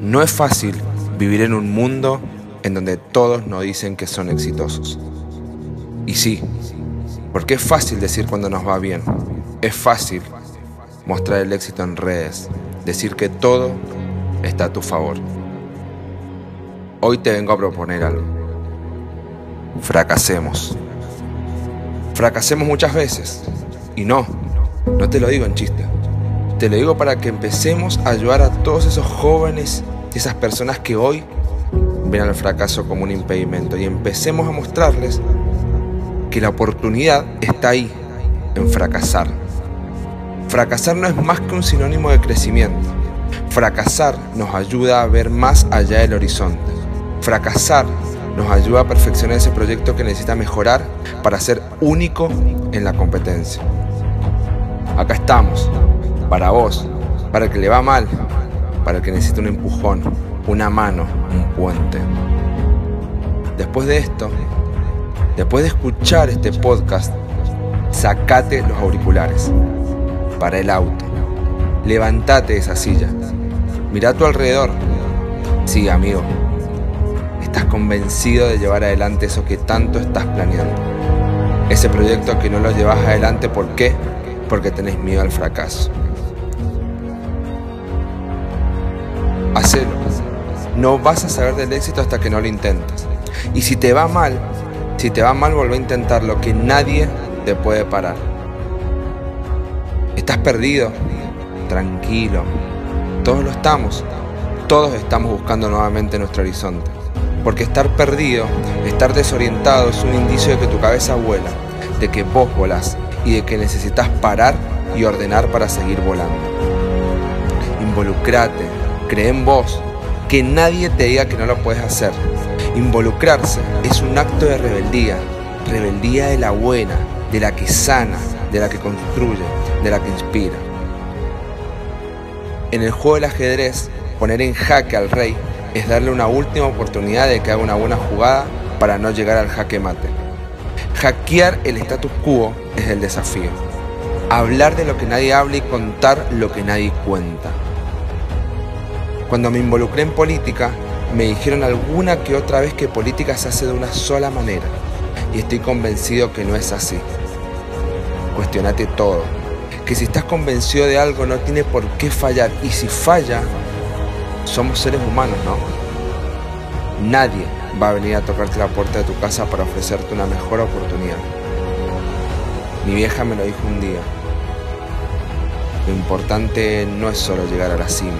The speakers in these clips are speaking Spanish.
No es fácil vivir en un mundo en donde todos nos dicen que son exitosos. Y sí, porque es fácil decir cuando nos va bien. Es fácil mostrar el éxito en redes, decir que todo está a tu favor. Hoy te vengo a proponer algo. Fracasemos. Fracasemos muchas veces. Y no, no te lo digo en chiste. Te lo digo para que empecemos a ayudar a todos esos jóvenes, esas personas que hoy ven al fracaso como un impedimento y empecemos a mostrarles que la oportunidad está ahí, en fracasar. Fracasar no es más que un sinónimo de crecimiento. Fracasar nos ayuda a ver más allá del horizonte. Fracasar nos ayuda a perfeccionar ese proyecto que necesita mejorar para ser único en la competencia. Acá estamos, para vos, para el que le va mal, para el que necesita un empujón, una mano, un puente. Después de esto, después de escuchar este podcast, sacate los auriculares para el auto. Levantate de esa silla. Mira a tu alrededor. Sí, amigo. Estás convencido de llevar adelante eso que tanto estás planeando. Ese proyecto que no lo llevas adelante, ¿por qué? Porque tenés miedo al fracaso. Hacelo. No vas a saber del éxito hasta que no lo intentes. Y si te va mal, si te va mal, vuelve a intentarlo, que nadie te puede parar. ¿Estás perdido? Tranquilo. Todos lo estamos. Todos estamos buscando nuevamente nuestro horizonte. Porque estar perdido, estar desorientado es un indicio de que tu cabeza vuela, de que vos volás y de que necesitas parar y ordenar para seguir volando. Involucrate, cree en vos, que nadie te diga que no lo puedes hacer. Involucrarse es un acto de rebeldía, rebeldía de la buena, de la que sana, de la que construye, de la que inspira. En el juego del ajedrez, poner en jaque al rey es darle una última oportunidad de que haga una buena jugada para no llegar al jaque mate. Hackear el status quo es el desafío. Hablar de lo que nadie habla y contar lo que nadie cuenta. Cuando me involucré en política, me dijeron alguna que otra vez que política se hace de una sola manera. Y estoy convencido que no es así. Cuestionate todo. Que si estás convencido de algo no tiene por qué fallar. Y si falla, somos seres humanos, ¿no? Nadie va a venir a tocarte la puerta de tu casa para ofrecerte una mejor oportunidad. Mi vieja me lo dijo un día. Lo importante no es solo llegar a la cima,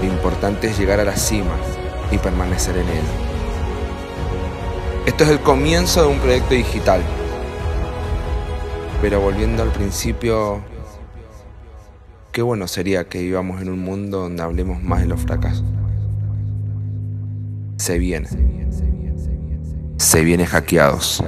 lo importante es llegar a la cima y permanecer en ella. Esto es el comienzo de un proyecto digital. Pero volviendo al principio, qué bueno sería que vivamos en un mundo donde hablemos más de los fracasos. Se viene. Se viene hackeados.